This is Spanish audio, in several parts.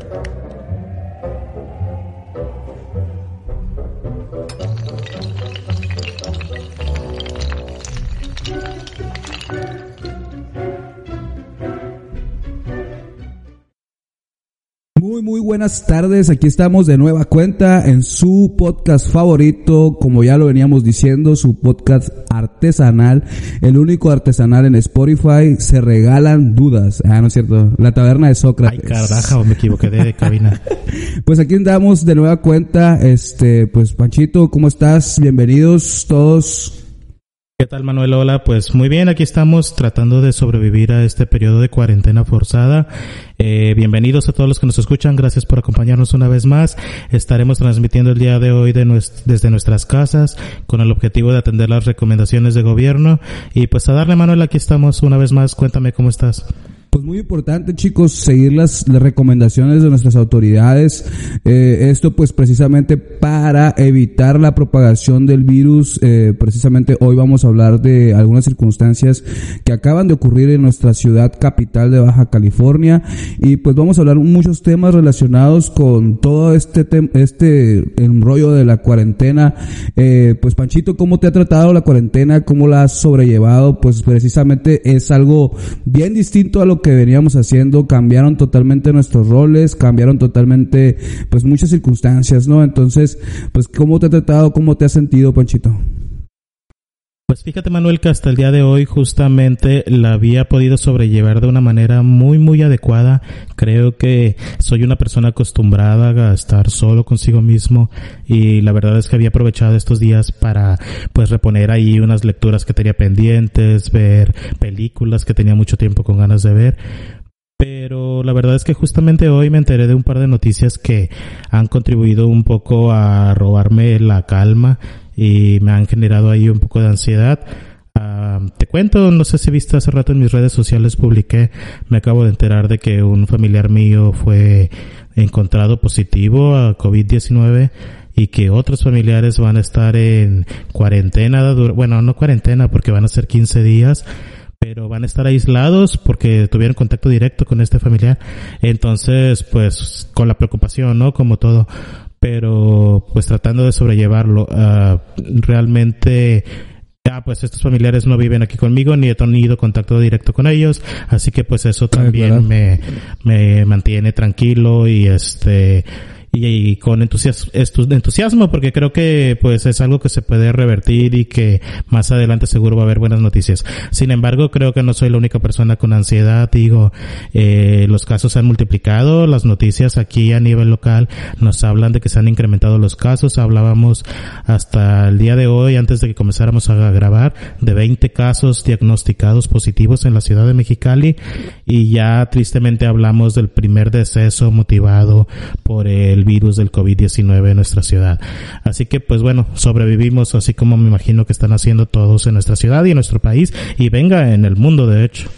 Thank you. Muy, muy buenas tardes. Aquí estamos de nueva cuenta en su podcast favorito, como ya lo veníamos diciendo, su podcast artesanal, el único artesanal en Spotify. Se regalan dudas. Ah, no es cierto. La taberna de Sócrates. Ay, carajo, me equivoqué de cabina. pues aquí andamos de nueva cuenta. Este, pues Panchito, ¿cómo estás? Bienvenidos todos. ¿Qué tal Manuel? Hola, pues muy bien, aquí estamos tratando de sobrevivir a este periodo de cuarentena forzada. Eh, bienvenidos a todos los que nos escuchan, gracias por acompañarnos una vez más. Estaremos transmitiendo el día de hoy de desde nuestras casas con el objetivo de atender las recomendaciones de gobierno y pues a darle Manuel, aquí estamos una vez más, cuéntame cómo estás. Muy importante, chicos, seguir las, las recomendaciones de nuestras autoridades. Eh, esto, pues, precisamente para evitar la propagación del virus. Eh, precisamente hoy vamos a hablar de algunas circunstancias que acaban de ocurrir en nuestra ciudad capital de Baja California. Y pues vamos a hablar muchos temas relacionados con todo este este enrollo de la cuarentena. Eh, pues, Panchito, ¿cómo te ha tratado la cuarentena? ¿Cómo la has sobrellevado? Pues precisamente es algo bien distinto a lo que veníamos haciendo, cambiaron totalmente nuestros roles, cambiaron totalmente, pues muchas circunstancias, ¿no? Entonces, pues, ¿cómo te ha tratado, cómo te has sentido, Panchito? Pues fíjate Manuel que hasta el día de hoy justamente la había podido sobrellevar de una manera muy muy adecuada. Creo que soy una persona acostumbrada a estar solo consigo mismo y la verdad es que había aprovechado estos días para pues reponer ahí unas lecturas que tenía pendientes, ver películas que tenía mucho tiempo con ganas de ver. Pero la verdad es que justamente hoy me enteré de un par de noticias que han contribuido un poco a robarme la calma y me han generado ahí un poco de ansiedad. Uh, te cuento, no sé si viste hace rato en mis redes sociales publiqué, me acabo de enterar de que un familiar mío fue encontrado positivo a COVID-19 y que otros familiares van a estar en cuarentena, bueno, no cuarentena porque van a ser 15 días, pero van a estar aislados porque tuvieron contacto directo con este familiar. Entonces, pues, con la preocupación, ¿no? Como todo pero pues tratando de sobrellevarlo. Uh, realmente ya pues estos familiares no viven aquí conmigo ni he tenido contacto directo con ellos, así que pues eso también me, me mantiene tranquilo y este y, con entusiasmo, entusiasmo porque creo que pues es algo que se puede revertir y que más adelante seguro va a haber buenas noticias. Sin embargo, creo que no soy la única persona con ansiedad. Digo, eh, los casos se han multiplicado, las noticias aquí a nivel local nos hablan de que se han incrementado los casos. Hablábamos hasta el día de hoy, antes de que comenzáramos a grabar, de 20 casos diagnosticados positivos en la ciudad de Mexicali y ya tristemente hablamos del primer deceso motivado por el virus del COVID-19 en nuestra ciudad. Así que pues bueno, sobrevivimos así como me imagino que están haciendo todos en nuestra ciudad y en nuestro país y venga en el mundo de hecho.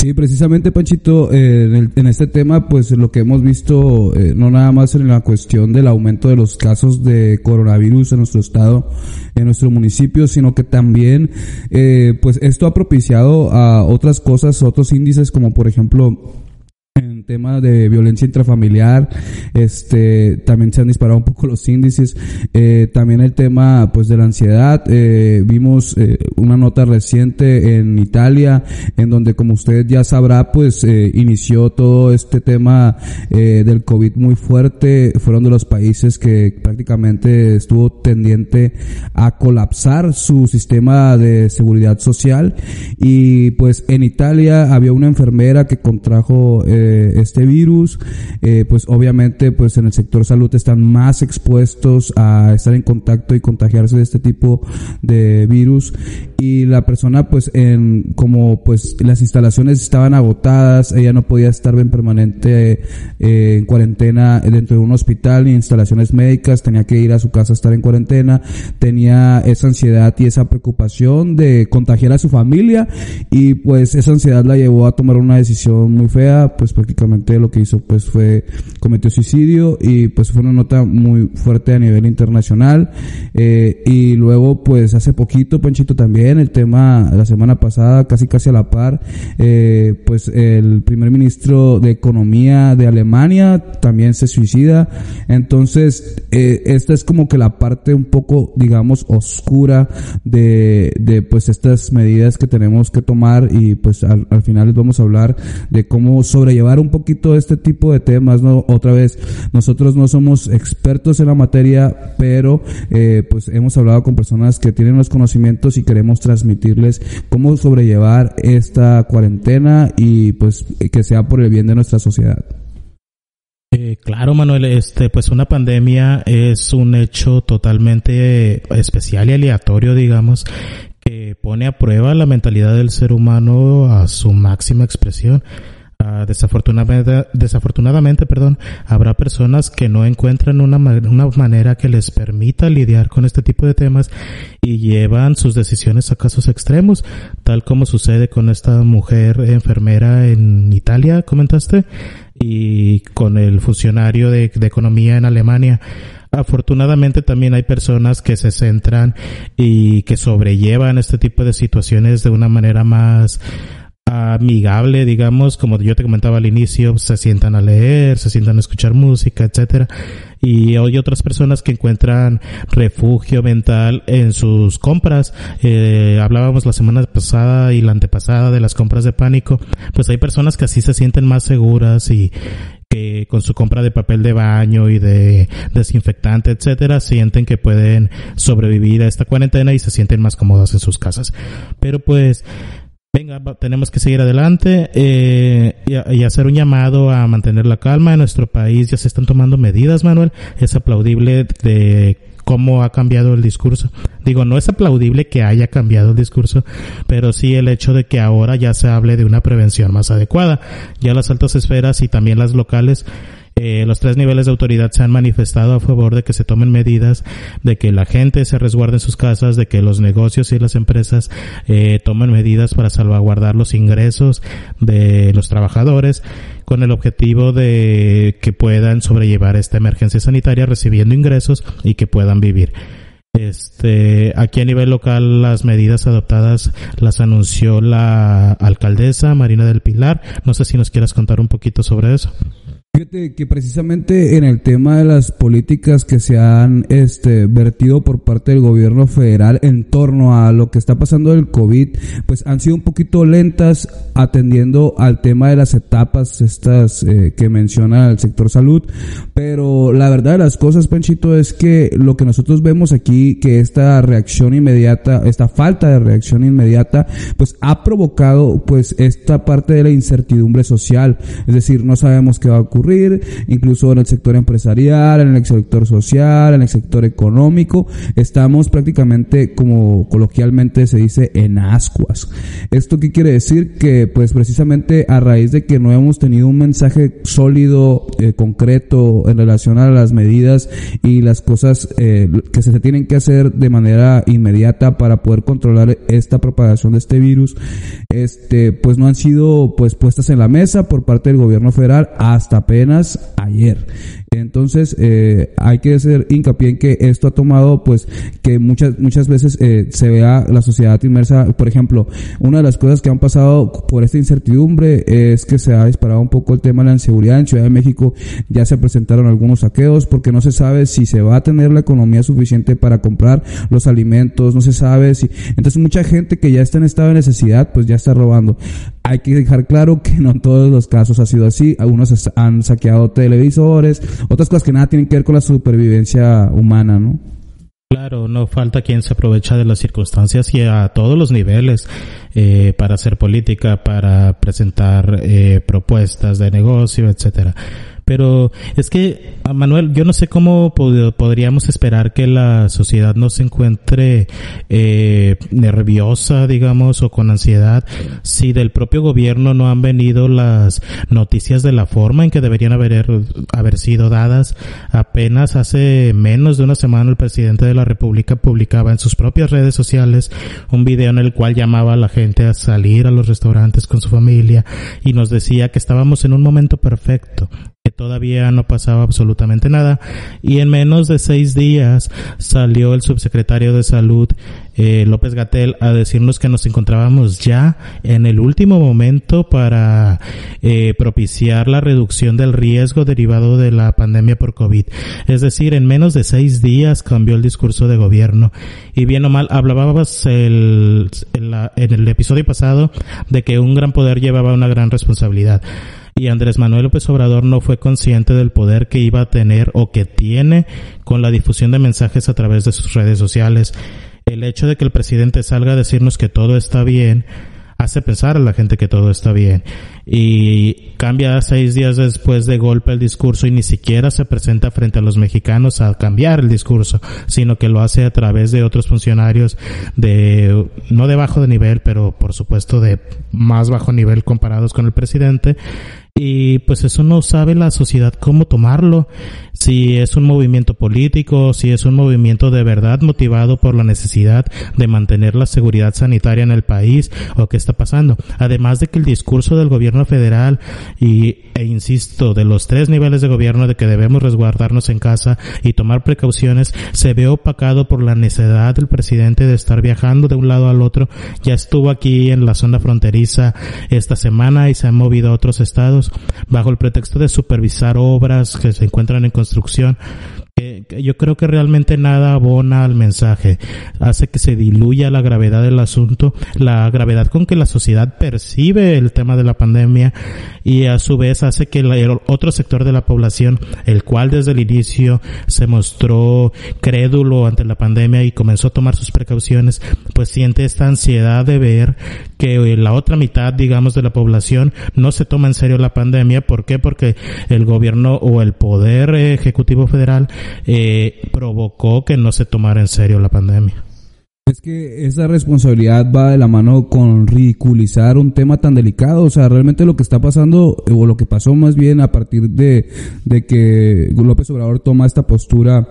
Sí, precisamente Panchito, eh, en, este tema, pues lo que hemos visto, eh, no nada más en la cuestión del aumento de los casos de coronavirus en nuestro estado, en nuestro municipio, sino que también, eh, pues esto ha propiciado a otras cosas, otros índices como por ejemplo en tema de violencia intrafamiliar, este, también se han disparado un poco los índices, eh, también el tema, pues, de la ansiedad, eh, vimos eh, una nota reciente en Italia, en donde, como usted ya sabrá, pues, eh, inició todo este tema eh, del COVID muy fuerte, fueron de los países que prácticamente estuvo tendiente a colapsar su sistema de seguridad social, y pues, en Italia había una enfermera que contrajo eh, este virus, eh, pues obviamente pues en el sector salud están más expuestos a estar en contacto y contagiarse de este tipo de virus. Y la persona pues en como pues las instalaciones estaban agotadas, ella no podía estar en permanente eh, en cuarentena dentro de un hospital ni instalaciones médicas, tenía que ir a su casa a estar en cuarentena, tenía esa ansiedad y esa preocupación de contagiar a su familia y pues esa ansiedad la llevó a tomar una decisión muy fea, pues pues prácticamente lo que hizo pues fue cometió suicidio y pues fue una nota muy fuerte a nivel internacional. Eh, y luego pues hace poquito Panchito también el tema la semana pasada casi casi a la par eh, pues el primer ministro de economía de Alemania también se suicida. Entonces eh, esta es como que la parte un poco digamos oscura de, de pues estas medidas que tenemos que tomar y pues al, al final les vamos a hablar de cómo sobrellevar un poquito este tipo de temas, ¿no? Otra vez, nosotros no somos expertos en la materia, pero eh, pues hemos hablado con personas que tienen los conocimientos y queremos transmitirles cómo sobrellevar esta cuarentena y pues que sea por el bien de nuestra sociedad. Eh, claro, Manuel, este, pues una pandemia es un hecho totalmente especial y aleatorio, digamos, que pone a prueba la mentalidad del ser humano a su máxima expresión. Uh, desafortunadamente, desafortunadamente, perdón, habrá personas que no encuentran una, una manera que les permita lidiar con este tipo de temas y llevan sus decisiones a casos extremos, tal como sucede con esta mujer enfermera en Italia, comentaste, y con el funcionario de, de economía en Alemania. Afortunadamente también hay personas que se centran y que sobrellevan este tipo de situaciones de una manera más amigable, digamos, como yo te comentaba al inicio, se sientan a leer, se sientan a escuchar música, etcétera. Y hay otras personas que encuentran refugio mental en sus compras. Eh, hablábamos la semana pasada y la antepasada de las compras de pánico. Pues hay personas que así se sienten más seguras y, que con su compra de papel de baño y de desinfectante, etcétera, sienten que pueden sobrevivir a esta cuarentena y se sienten más cómodas en sus casas. Pero pues Venga, tenemos que seguir adelante eh, y, y, hacer un llamado a mantener la calma. En nuestro país ya se están tomando medidas, Manuel. Es aplaudible de cómo ha cambiado el discurso. Digo, no es aplaudible que haya cambiado el discurso, pero sí el hecho de que ahora ya se hable de una prevención más adecuada. Ya las altas esferas y también las locales eh, los tres niveles de autoridad se han manifestado a favor de que se tomen medidas, de que la gente se resguarde en sus casas, de que los negocios y las empresas eh, tomen medidas para salvaguardar los ingresos de los trabajadores con el objetivo de que puedan sobrellevar esta emergencia sanitaria recibiendo ingresos y que puedan vivir. Este, aquí a nivel local las medidas adoptadas las anunció la alcaldesa Marina del Pilar. No sé si nos quieras contar un poquito sobre eso. Fíjate que precisamente en el tema de las políticas que se han este, vertido por parte del gobierno federal en torno a lo que está pasando del COVID, pues han sido un poquito lentas atendiendo al tema de las etapas estas eh, que menciona el sector salud, pero la verdad de las cosas, Panchito, es que lo que nosotros vemos aquí, que esta reacción inmediata, esta falta de reacción inmediata, pues ha provocado pues esta parte de la incertidumbre social, es decir, no sabemos qué va a ocurrir incluso en el sector empresarial, en el sector social, en el sector económico. Estamos prácticamente, como coloquialmente se dice, en ascuas. ¿Esto qué quiere decir? Que pues precisamente a raíz de que no hemos tenido un mensaje sólido, eh, concreto en relación a las medidas y las cosas eh, que se tienen que hacer de manera inmediata para poder controlar esta propagación de este virus, este, pues no han sido pues puestas en la mesa por parte del gobierno federal hasta apenas ayer. Entonces, eh, hay que hacer hincapié en que esto ha tomado, pues, que muchas, muchas veces eh, se vea la sociedad inmersa. Por ejemplo, una de las cosas que han pasado por esta incertidumbre es que se ha disparado un poco el tema de la inseguridad. En Ciudad de México ya se presentaron algunos saqueos porque no se sabe si se va a tener la economía suficiente para comprar los alimentos, no se sabe si. Entonces, mucha gente que ya está en estado de necesidad, pues ya está robando. Hay que dejar claro que no en todos los casos ha sido así. Algunos han saqueado televisores, otras cosas que nada tienen que ver con la supervivencia humana, ¿no? Claro, no falta quien se aprovecha de las circunstancias y a todos los niveles eh, para hacer política, para presentar eh, propuestas de negocio, etcétera. Pero es que, Manuel, yo no sé cómo podríamos esperar que la sociedad no se encuentre eh, nerviosa, digamos, o con ansiedad, si del propio gobierno no han venido las noticias de la forma en que deberían haber, haber sido dadas. Apenas hace menos de una semana el presidente de la República publicaba en sus propias redes sociales un video en el cual llamaba a la gente a salir a los restaurantes con su familia y nos decía que estábamos en un momento perfecto que todavía no pasaba absolutamente nada. Y en menos de seis días salió el subsecretario de salud eh, López Gatel a decirnos que nos encontrábamos ya en el último momento para eh, propiciar la reducción del riesgo derivado de la pandemia por COVID. Es decir, en menos de seis días cambió el discurso de gobierno. Y bien o mal hablábamos el, en el episodio pasado de que un gran poder llevaba una gran responsabilidad y Andrés Manuel López Obrador no fue consciente del poder que iba a tener o que tiene con la difusión de mensajes a través de sus redes sociales. El hecho de que el presidente salga a decirnos que todo está bien hace pensar a la gente que todo está bien y cambia seis días después de golpe el discurso y ni siquiera se presenta frente a los mexicanos a cambiar el discurso, sino que lo hace a través de otros funcionarios de, no de bajo de nivel, pero por supuesto de más bajo nivel comparados con el presidente y pues eso no sabe la sociedad cómo tomarlo, si es un movimiento político, si es un movimiento de verdad motivado por la necesidad de mantener la seguridad sanitaria en el país o qué está pasando. Además de que el discurso del gobierno federal y e insisto de los tres niveles de gobierno de que debemos resguardarnos en casa y tomar precauciones se ve opacado por la necesidad del presidente de estar viajando de un lado al otro. Ya estuvo aquí en la zona fronteriza esta semana y se ha movido a otros estados bajo el pretexto de supervisar obras que se encuentran en construcción yo creo que realmente nada abona al mensaje, hace que se diluya la gravedad del asunto, la gravedad con que la sociedad percibe el tema de la pandemia y a su vez hace que el otro sector de la población, el cual desde el inicio se mostró crédulo ante la pandemia y comenzó a tomar sus precauciones, pues siente esta ansiedad de ver que la otra mitad, digamos, de la población no se toma en serio la pandemia. ¿Por qué? Porque el gobierno o el poder ejecutivo federal eh, provocó que no se tomara en serio la pandemia. Es que esa responsabilidad va de la mano con ridiculizar un tema tan delicado. O sea, realmente lo que está pasando, o lo que pasó más bien a partir de, de que López Obrador toma esta postura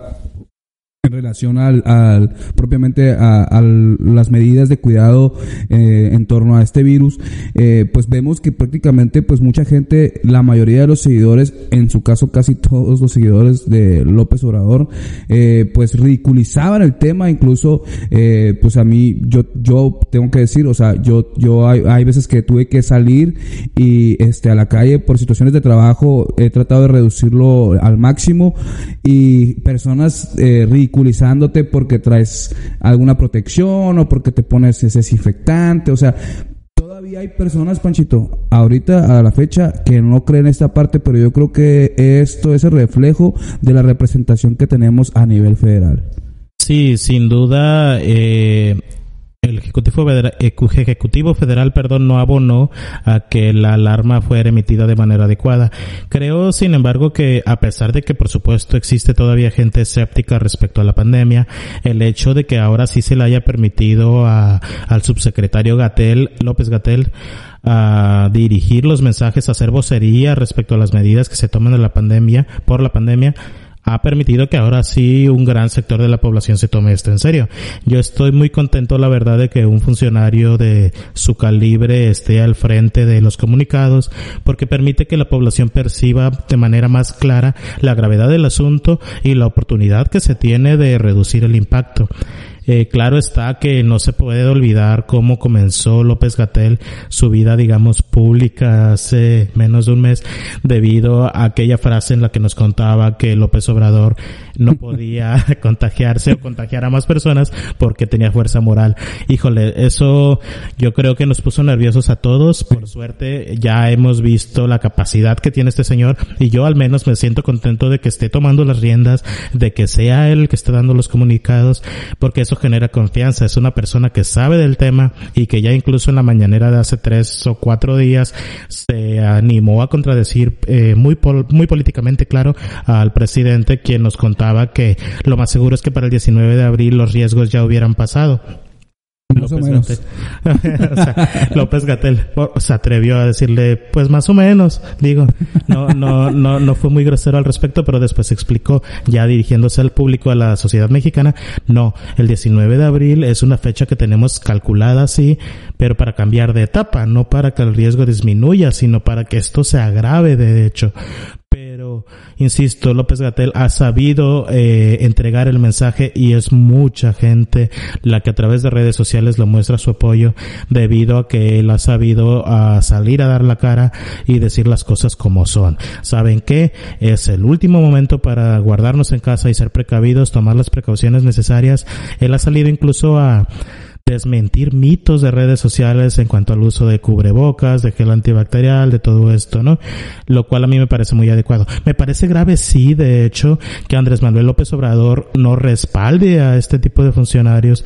en relación al, al propiamente a, a, las medidas de cuidado eh, en torno a este virus eh, pues vemos que prácticamente pues mucha gente la mayoría de los seguidores en su caso casi todos los seguidores de López Obrador eh, pues ridiculizaban el tema. Incluso eh, pues a mí yo yo tengo que decir o sea yo yo hay, hay veces que tuve que salir y este a la calle por situaciones de trabajo he tratado de reducirlo al máximo y personas eh, ridiculizándote porque traes alguna protección o porque te pones ese desinfectante, o sea, todavía hay personas, Panchito, ahorita a la fecha que no creen esta parte, pero yo creo que esto es el reflejo de la representación que tenemos a nivel federal. Sí, sin duda, eh, el Ejecutivo Federal, Ejecutivo Federal perdón, no abonó a que la alarma fuera emitida de manera adecuada. Creo, sin embargo, que a pesar de que, por supuesto, existe todavía gente escéptica respecto a la pandemia, el hecho de que ahora sí se le haya permitido a, al subsecretario Gatel, López Gatel, a dirigir los mensajes, hacer vocería respecto a las medidas que se toman de la pandemia, por la pandemia, ha permitido que ahora sí un gran sector de la población se tome esto en serio. Yo estoy muy contento, la verdad, de que un funcionario de su calibre esté al frente de los comunicados, porque permite que la población perciba de manera más clara la gravedad del asunto y la oportunidad que se tiene de reducir el impacto. Eh, claro está que no se puede olvidar cómo comenzó López Gatel su vida, digamos, pública hace menos de un mes debido a aquella frase en la que nos contaba que López Obrador no podía contagiarse o contagiar a más personas porque tenía fuerza moral. Híjole, eso yo creo que nos puso nerviosos a todos. Por suerte ya hemos visto la capacidad que tiene este señor y yo al menos me siento contento de que esté tomando las riendas, de que sea él el que esté dando los comunicados, porque eso genera confianza. Es una persona que sabe del tema y que ya incluso en la mañanera de hace tres o cuatro días se animó a contradecir eh, muy, muy políticamente claro al presidente quien nos contaba que lo más seguro es que para el 19 de abril los riesgos ya hubieran pasado. López Gatel. López Gatel se atrevió a decirle, pues más o menos, digo, no, no, no, no fue muy grosero al respecto, pero después explicó, ya dirigiéndose al público, a la sociedad mexicana, no, el 19 de abril es una fecha que tenemos calculada así, pero para cambiar de etapa, no para que el riesgo disminuya, sino para que esto se agrave de hecho. Insisto, López Gatel ha sabido eh, entregar el mensaje y es mucha gente la que a través de redes sociales le muestra su apoyo debido a que él ha sabido a salir a dar la cara y decir las cosas como son. ¿Saben qué? Es el último momento para guardarnos en casa y ser precavidos, tomar las precauciones necesarias. Él ha salido incluso a desmentir mitos de redes sociales en cuanto al uso de cubrebocas, de gel antibacterial, de todo esto, ¿no? Lo cual a mí me parece muy adecuado. Me parece grave, sí, de hecho, que Andrés Manuel López Obrador no respalde a este tipo de funcionarios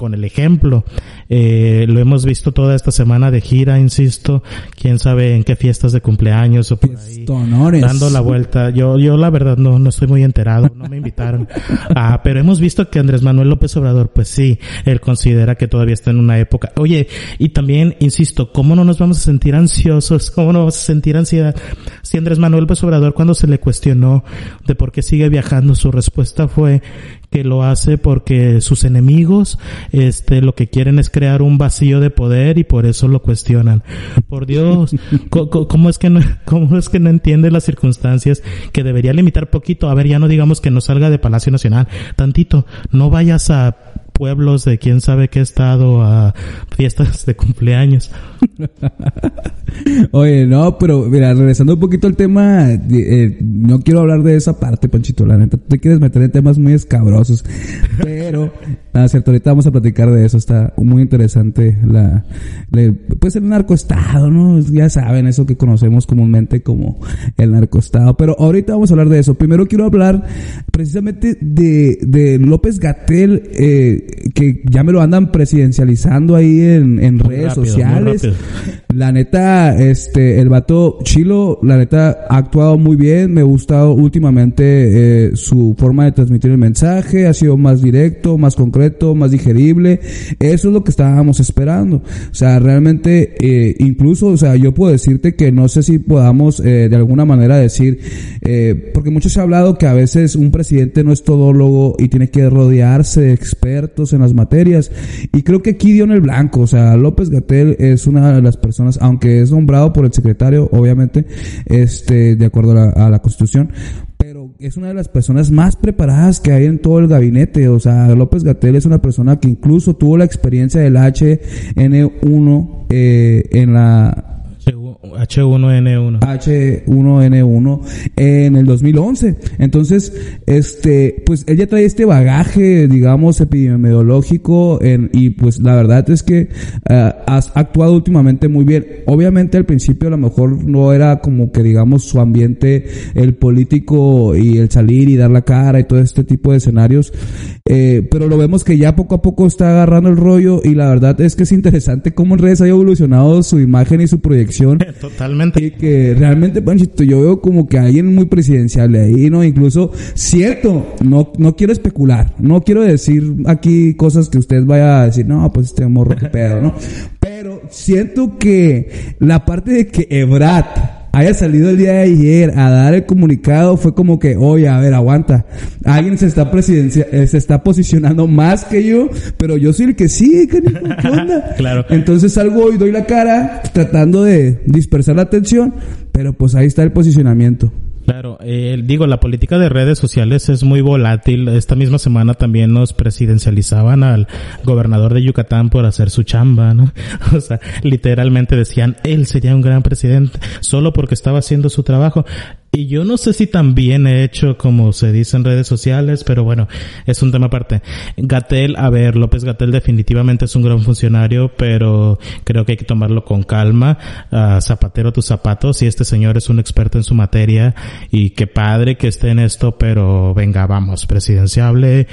con el ejemplo. Eh, lo hemos visto toda esta semana de gira, insisto, quién sabe en qué fiestas de cumpleaños o por ahí, dando la vuelta. Yo, yo la verdad no, no estoy muy enterado, no me invitaron. Ah, pero hemos visto que Andrés Manuel López Obrador, pues sí, él considera que todavía está en una época. Oye, y también, insisto, ¿cómo no nos vamos a sentir ansiosos? ¿Cómo no vamos a sentir ansiedad? Si Andrés Manuel López Obrador cuando se le cuestionó de por qué sigue viajando, su respuesta fue que lo hace porque sus enemigos, este, lo que quieren es crear un vacío de poder y por eso lo cuestionan. Por Dios, ¿cómo es que no, cómo es que no entiende las circunstancias que debería limitar poquito? A ver, ya no digamos que no salga de Palacio Nacional, tantito, no vayas a pueblos de quién sabe qué estado a fiestas de cumpleaños. Oye, no, pero mira, regresando un poquito al tema, eh, no quiero hablar de esa parte, Panchito, la neta, te quieres meter en temas muy escabrosos, pero, nada, cierto, ahorita vamos a platicar de eso, está muy interesante la, pues el narcoestado, ¿no? Ya saben, eso que conocemos comúnmente como el narcoestado, pero ahorita vamos a hablar de eso. Primero quiero hablar precisamente de, de López Gatel, eh, que ya me lo andan presidencializando ahí en, en redes sociales. La neta, este, el vato Chilo, la neta, ha actuado muy bien. Me ha gustado últimamente eh, su forma de transmitir el mensaje. Ha sido más directo, más concreto, más digerible. Eso es lo que estábamos esperando. O sea, realmente, eh, incluso, o sea, yo puedo decirte que no sé si podamos eh, de alguna manera decir, eh, porque mucho se ha hablado que a veces un presidente no es todólogo y tiene que rodearse de expertos en las materias. Y creo que aquí dio en el blanco. O sea, López Gatel es una de las personas, aunque es nombrado por el secretario, obviamente, este, de acuerdo a la, Constitución, pero es una de las personas más preparadas que hay en todo el gabinete. O sea, López Gatel es una persona que incluso tuvo la experiencia del HN1 eh, en la H1N1. H1N1 en el 2011. Entonces, este, pues ella trae este bagaje, digamos, epidemiológico en, y pues la verdad es que uh, has actuado últimamente muy bien. Obviamente al principio a lo mejor no era como que digamos su ambiente, el político y el salir y dar la cara y todo este tipo de escenarios. Eh, pero lo vemos que ya poco a poco está agarrando el rollo y la verdad es que es interesante cómo en redes ha evolucionado su imagen y su proyección Totalmente. Y que realmente, Panchito, yo veo como que alguien muy presidencial ahí, ¿no? Incluso, cierto, no, no quiero especular, no quiero decir aquí cosas que usted vaya a decir, no, pues este morro que pedo, ¿no? Pero siento que la parte de que Ebrat haya salido el día de ayer a dar el comunicado fue como que, oye, a ver, aguanta. Alguien se está presidencia, eh, se está posicionando más que yo, pero yo soy el que sí, ¿qué onda? claro. Entonces salgo y doy la cara tratando de dispersar la atención, pero pues ahí está el posicionamiento. Claro, eh, digo, la política de redes sociales es muy volátil. Esta misma semana también nos presidencializaban al gobernador de Yucatán por hacer su chamba, ¿no? O sea, literalmente decían, él sería un gran presidente solo porque estaba haciendo su trabajo. Y yo no sé si también he hecho como se dice en redes sociales, pero bueno, es un tema aparte. Gatel, a ver, López Gatel definitivamente es un gran funcionario, pero creo que hay que tomarlo con calma. Uh, zapatero tus zapatos y este señor es un experto en su materia y qué padre que esté en esto, pero venga, vamos, presidenciable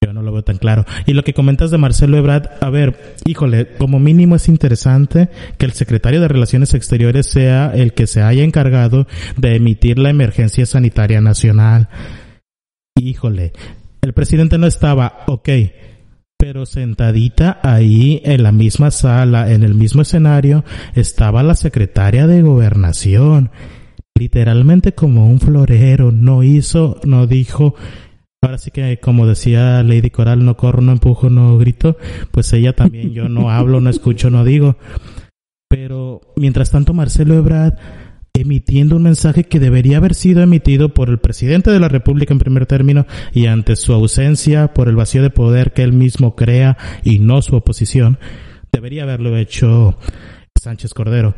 Yo no lo veo tan claro. Y lo que comentas de Marcelo Ebrard, a ver, híjole, como mínimo es interesante que el secretario de Relaciones Exteriores sea el que se haya encargado de emitir la emergencia sanitaria nacional. Híjole, el presidente no estaba, ok, pero sentadita ahí en la misma sala, en el mismo escenario, estaba la secretaria de gobernación. Literalmente como un florero, no hizo, no dijo, Ahora sí que, como decía Lady Coral, no corro, no empujo, no grito, pues ella también, yo no hablo, no escucho, no digo. Pero mientras tanto, Marcelo Ebrard emitiendo un mensaje que debería haber sido emitido por el presidente de la República en primer término y ante su ausencia por el vacío de poder que él mismo crea y no su oposición, debería haberlo hecho Sánchez Cordero.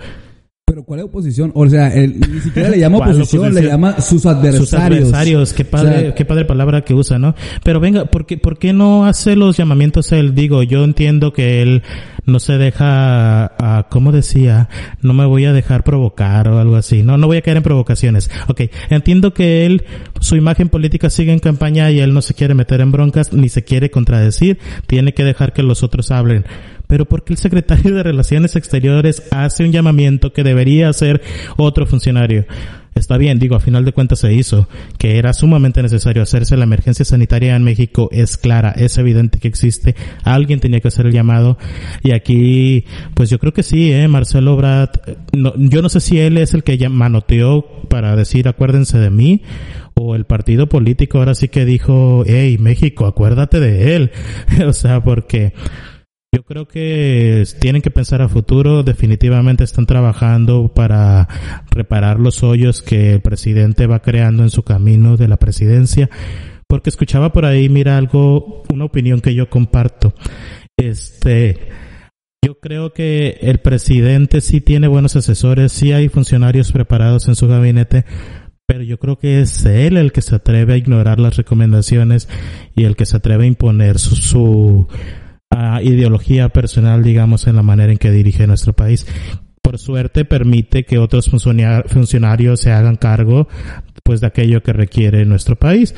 Pero ¿cuál es oposición? O sea, él ni siquiera le llama oposición, le llama sus adversarios. Sus adversarios, qué padre, qué padre palabra que usa, ¿no? Pero venga, ¿por qué, ¿por qué no hace los llamamientos él? Digo, yo entiendo que él no se deja, a, ¿cómo decía? No me voy a dejar provocar o algo así. No, no voy a caer en provocaciones. Ok, entiendo que él, su imagen política sigue en campaña y él no se quiere meter en broncas ni se quiere contradecir. Tiene que dejar que los otros hablen pero ¿por qué el secretario de Relaciones Exteriores hace un llamamiento que debería hacer otro funcionario? Está bien, digo, a final de cuentas se hizo, que era sumamente necesario hacerse. La emergencia sanitaria en México, es clara, es evidente que existe, alguien tenía que hacer el llamado, y aquí, pues yo creo que sí, eh, Marcelo Brad, no, yo no sé si él es el que manoteó para decir acuérdense de mí, o el partido político ahora sí que dijo, hey, México, acuérdate de él, o sea, porque yo creo que tienen que pensar a futuro. Definitivamente están trabajando para reparar los hoyos que el presidente va creando en su camino de la presidencia. Porque escuchaba por ahí, mira algo, una opinión que yo comparto. Este, yo creo que el presidente sí tiene buenos asesores, sí hay funcionarios preparados en su gabinete, pero yo creo que es él el que se atreve a ignorar las recomendaciones y el que se atreve a imponer su, su ideología personal, digamos, en la manera en que dirige nuestro país. Por suerte permite que otros funcionarios se hagan cargo pues de aquello que requiere nuestro país.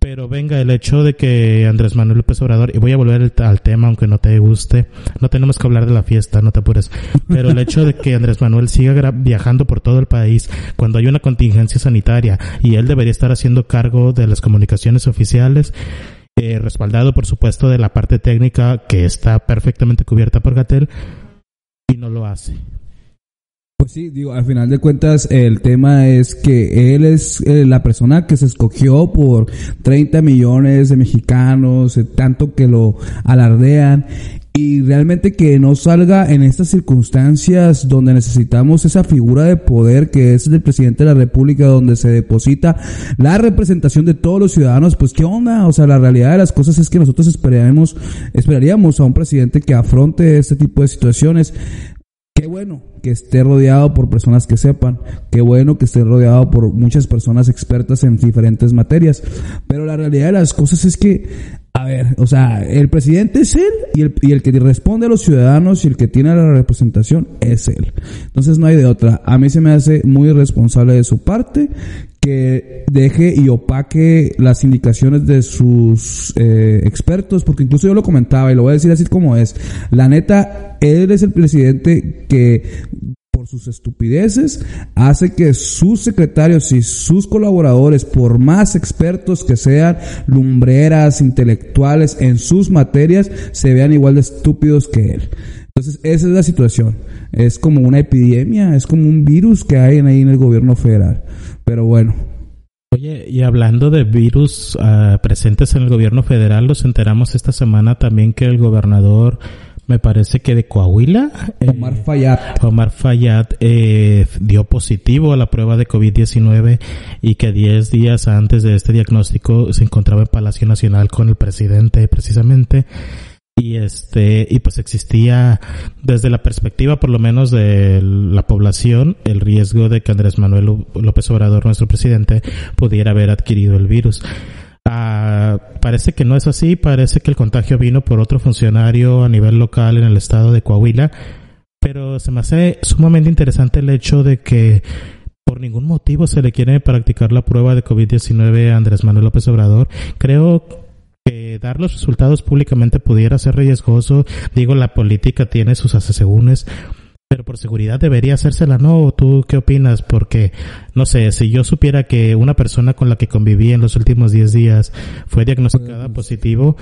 Pero venga, el hecho de que Andrés Manuel López Obrador, y voy a volver al tema aunque no te guste, no tenemos que hablar de la fiesta, no te apures, pero el hecho de que Andrés Manuel siga viajando por todo el país cuando hay una contingencia sanitaria y él debería estar haciendo cargo de las comunicaciones oficiales, eh, respaldado por supuesto de la parte técnica que está perfectamente cubierta por Gatel y no lo hace. Pues sí, digo, al final de cuentas el tema es que él es eh, la persona que se escogió por 30 millones de mexicanos, eh, tanto que lo alardean y realmente que no salga en estas circunstancias donde necesitamos esa figura de poder que es el presidente de la República donde se deposita la representación de todos los ciudadanos, pues qué onda, o sea, la realidad de las cosas es que nosotros esperaríamos, esperaríamos a un presidente que afronte este tipo de situaciones. Qué bueno que esté rodeado por personas que sepan, qué bueno que esté rodeado por muchas personas expertas en diferentes materias, pero la realidad de las cosas es que a ver, o sea, el presidente es él y el, y el que responde a los ciudadanos y el que tiene la representación es él. Entonces no hay de otra. A mí se me hace muy responsable de su parte que deje y opaque las indicaciones de sus eh, expertos, porque incluso yo lo comentaba y lo voy a decir así como es. La neta, él es el presidente que por sus estupideces, hace que sus secretarios y sus colaboradores, por más expertos que sean, lumbreras, intelectuales en sus materias, se vean igual de estúpidos que él. Entonces, esa es la situación. Es como una epidemia, es como un virus que hay ahí en el gobierno federal. Pero bueno, Oye, y hablando de virus uh, presentes en el gobierno federal, nos enteramos esta semana también que el gobernador me parece que de Coahuila. Eh, Omar Fayad. Omar Fayad eh, dio positivo a la prueba de COVID-19 y que 10 días antes de este diagnóstico se encontraba en Palacio Nacional con el presidente precisamente y este y pues existía desde la perspectiva por lo menos de la población el riesgo de que Andrés Manuel López Obrador nuestro presidente pudiera haber adquirido el virus Ah, parece que no es así, parece que el contagio vino por otro funcionario a nivel local en el estado de Coahuila, pero se me hace sumamente interesante el hecho de que por ningún motivo se le quiere practicar la prueba de COVID-19 a Andrés Manuel López Obrador. Creo que dar los resultados públicamente pudiera ser riesgoso. Digo, la política tiene sus asegúnes, pero por seguridad debería hacérsela, ¿no? ¿Tú qué opinas? Porque, no sé, si yo supiera que una persona con la que conviví en los últimos 10 días fue diagnosticada positivo,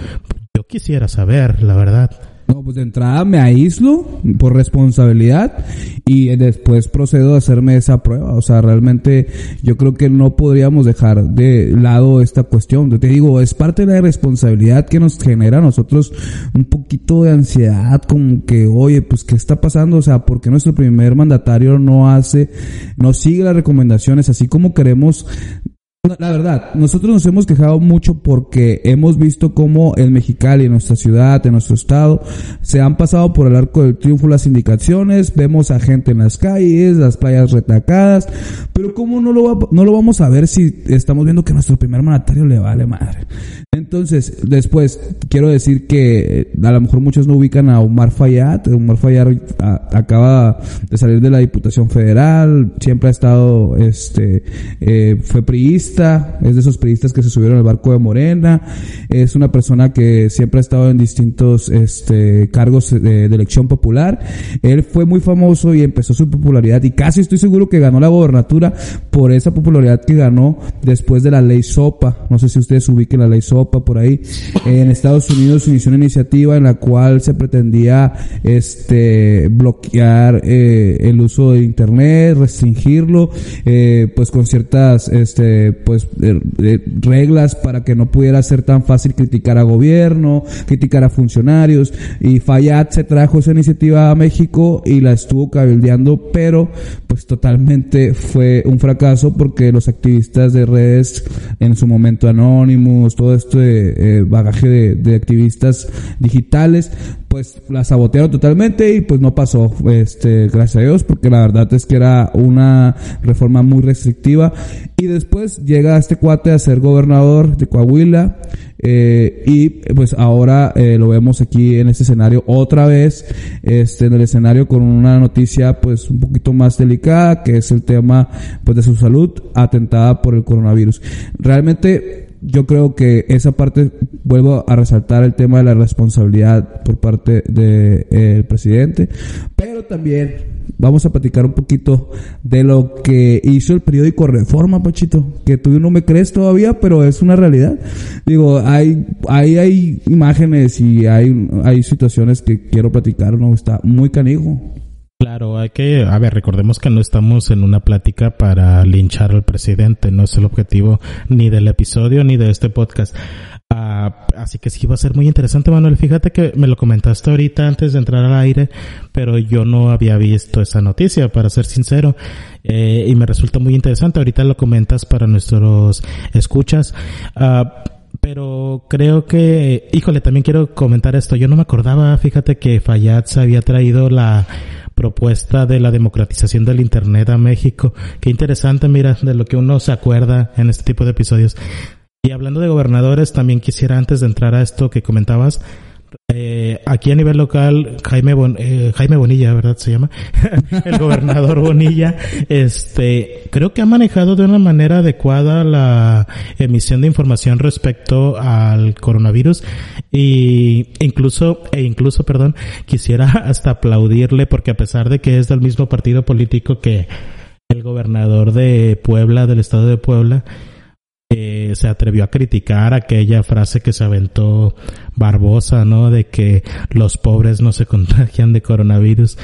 yo quisiera saber, la verdad. No, pues de entrada me aíslo por responsabilidad y después procedo a hacerme esa prueba. O sea, realmente yo creo que no podríamos dejar de lado esta cuestión. Yo te digo, es parte de la responsabilidad que nos genera a nosotros un poquito de ansiedad, como que, oye, pues, ¿qué está pasando? O sea, ¿por qué nuestro primer mandatario no hace, no sigue las recomendaciones así como queremos la verdad, nosotros nos hemos quejado mucho porque hemos visto cómo en Mexicali, en nuestra ciudad, en nuestro estado, se han pasado por el arco del triunfo las indicaciones, vemos a gente en las calles, las playas retacadas, pero cómo no lo, no lo vamos a ver si estamos viendo que nuestro primer mandatario le vale madre. Entonces, después, quiero decir que eh, a lo mejor muchos no ubican a Omar Fayad. Omar Fayad acaba de salir de la Diputación Federal, siempre ha estado, este, eh, fue priista, es de esos priistas que se subieron al barco de Morena, es una persona que siempre ha estado en distintos, este, cargos de, de elección popular. Él fue muy famoso y empezó su popularidad y casi estoy seguro que ganó la gobernatura por esa popularidad que ganó después de la ley SOPA. No sé si ustedes ubiquen la ley SOPA por ahí. En Estados Unidos se inició una iniciativa en la cual se pretendía este bloquear eh, el uso de internet, restringirlo, eh, pues con ciertas este pues reglas para que no pudiera ser tan fácil criticar a gobierno, criticar a funcionarios y Fayad se trajo esa iniciativa a México y la estuvo cabildeando, pero pues totalmente fue un fracaso porque los activistas de redes en su momento anónimos, todo esto de eh, bagaje de, activistas digitales, pues la sabotearon totalmente y pues no pasó, este, gracias a Dios, porque la verdad es que era una reforma muy restrictiva. Y después llega este cuate a ser gobernador de Coahuila, eh, y pues ahora eh, lo vemos aquí en este escenario otra vez, este, en el escenario con una noticia pues un poquito más delicada, que es el tema pues de su salud atentada por el coronavirus. Realmente yo creo que esa parte, vuelvo a resaltar el tema de la responsabilidad por parte del de, presidente, pero también vamos a platicar un poquito de lo que hizo el periódico Reforma, Pachito, que tú no me crees todavía, pero es una realidad. Digo, hay, hay, hay imágenes y hay, hay situaciones que quiero platicar, ¿no? Está muy canijo. Claro, hay que, a ver, recordemos que no estamos en una plática para linchar al presidente, no es el objetivo ni del episodio ni de este podcast. Ah, así que sí va a ser muy interesante, Manuel. Fíjate que me lo comentaste ahorita antes de entrar al aire, pero yo no había visto esa noticia, para ser sincero, eh, y me resulta muy interesante. Ahorita lo comentas para nuestros escuchas. Ah, pero creo que, híjole, también quiero comentar esto. Yo no me acordaba, fíjate que Fayad se había traído la propuesta de la democratización del Internet a México. Qué interesante, mira, de lo que uno se acuerda en este tipo de episodios. Y hablando de gobernadores, también quisiera antes de entrar a esto que comentabas, eh, aquí a nivel local, Jaime, eh, Jaime Bonilla, ¿verdad? Se llama. el gobernador Bonilla, este, creo que ha manejado de una manera adecuada la emisión de información respecto al coronavirus y incluso, e incluso, perdón, quisiera hasta aplaudirle porque a pesar de que es del mismo partido político que el gobernador de Puebla, del estado de Puebla, eh, se atrevió a criticar aquella frase que se aventó Barbosa, ¿no? De que los pobres no se contagian de coronavirus.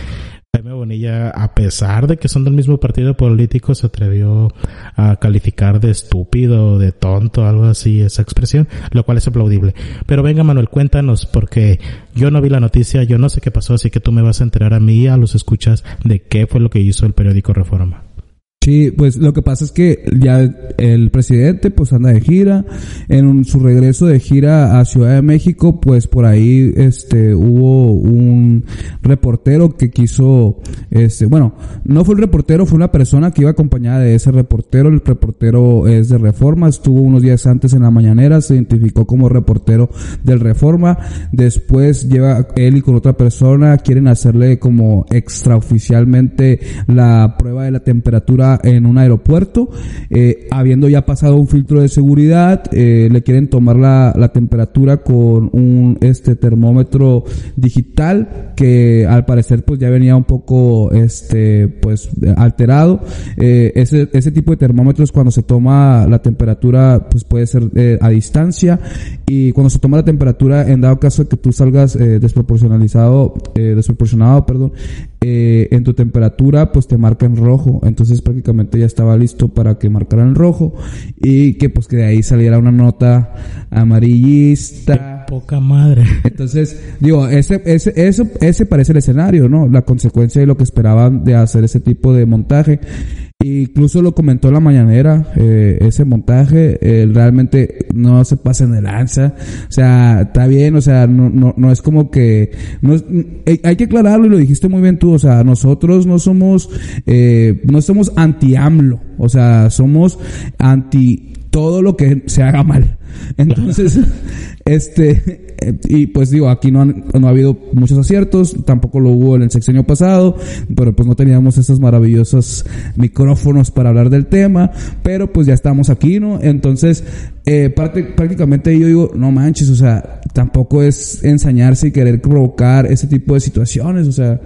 Jaime Bonilla, a pesar de que son del mismo partido político, se atrevió a calificar de estúpido, de tonto, algo así, esa expresión, lo cual es aplaudible. Pero venga Manuel, cuéntanos, porque yo no vi la noticia, yo no sé qué pasó, así que tú me vas a enterar a mí, a los escuchas, de qué fue lo que hizo el periódico Reforma. Sí, pues lo que pasa es que ya el presidente pues anda de gira, en su regreso de gira a Ciudad de México pues por ahí este hubo un reportero que quiso este bueno, no fue el reportero, fue una persona que iba acompañada de ese reportero, el reportero es de Reforma, estuvo unos días antes en la mañanera, se identificó como reportero del Reforma, después lleva él y con otra persona quieren hacerle como extraoficialmente la prueba de la temperatura en un aeropuerto, eh, habiendo ya pasado un filtro de seguridad, eh, le quieren tomar la, la, temperatura con un este termómetro digital que al parecer pues ya venía un poco este pues alterado. Eh, ese, ese tipo de termómetros cuando se toma la temperatura pues puede ser eh, a distancia y cuando se toma la temperatura en dado caso de que tú salgas eh, desproporcionalizado, eh, desproporcionado, perdón, eh, en tu temperatura, pues te marca en rojo. Entonces prácticamente ya estaba listo para que marcara en rojo y que pues que de ahí saliera una nota amarillista. Qué poca madre. Entonces, digo, ese, ese, eso, ese parece el escenario, ¿no? La consecuencia de lo que esperaban de hacer ese tipo de montaje. Incluso lo comentó la mañanera, eh, ese montaje, eh, realmente no se pasa en el lanza. O sea, está bien, o sea, no, no, no es como que, no es, eh, hay que aclararlo y lo dijiste muy bien tú, o sea, nosotros no somos, eh, no somos anti-AMLO, o sea, somos anti todo lo que se haga mal. Entonces, este, y pues digo, aquí no, han, no ha habido muchos aciertos, tampoco lo hubo en el sexenio pasado, pero pues no teníamos esos maravillosos micrófonos para hablar del tema, pero pues ya estamos aquí, ¿no? Entonces, eh, parte, prácticamente yo digo, no manches, o sea, tampoco es ensañarse y querer provocar ese tipo de situaciones, o sea,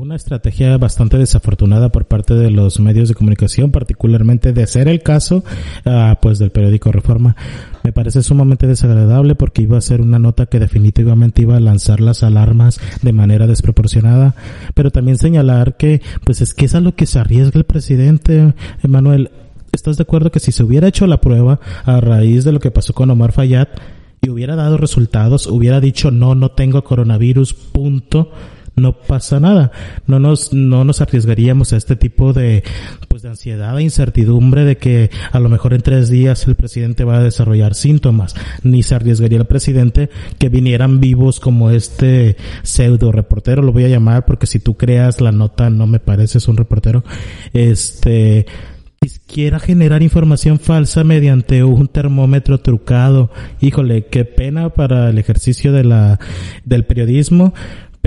una estrategia bastante desafortunada por parte de los medios de comunicación, particularmente de ser el caso, uh, pues del periódico Reforma. Me parece sumamente desagradable porque iba a ser una nota que definitivamente iba a lanzar las alarmas de manera desproporcionada, pero también señalar que, pues es que es a lo que se arriesga el presidente, Emanuel. ¿Estás de acuerdo que si se hubiera hecho la prueba a raíz de lo que pasó con Omar Fayad y hubiera dado resultados, hubiera dicho no, no tengo coronavirus, punto, no pasa nada. No nos, no nos arriesgaríamos a este tipo de, pues de ansiedad e incertidumbre de que a lo mejor en tres días el presidente va a desarrollar síntomas. Ni se arriesgaría el presidente que vinieran vivos como este pseudo reportero, lo voy a llamar porque si tú creas la nota no me pareces un reportero. Este, quiera generar información falsa mediante un termómetro trucado. Híjole, qué pena para el ejercicio de la, del periodismo,